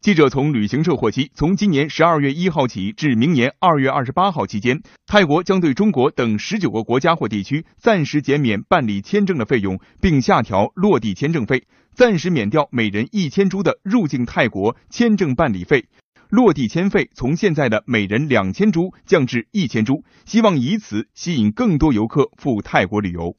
记者从旅行社获悉从今年十二月一号起至明年二月二十八号期间泰国将对中国等十九个国家或地区暂时减免办理签证的费用并下调落地签证费暂时免掉每人一千铢的入境泰国签证办理费。落地签费从现在的每人两千铢降至一千铢希望以此吸引更多游客赴泰国旅游。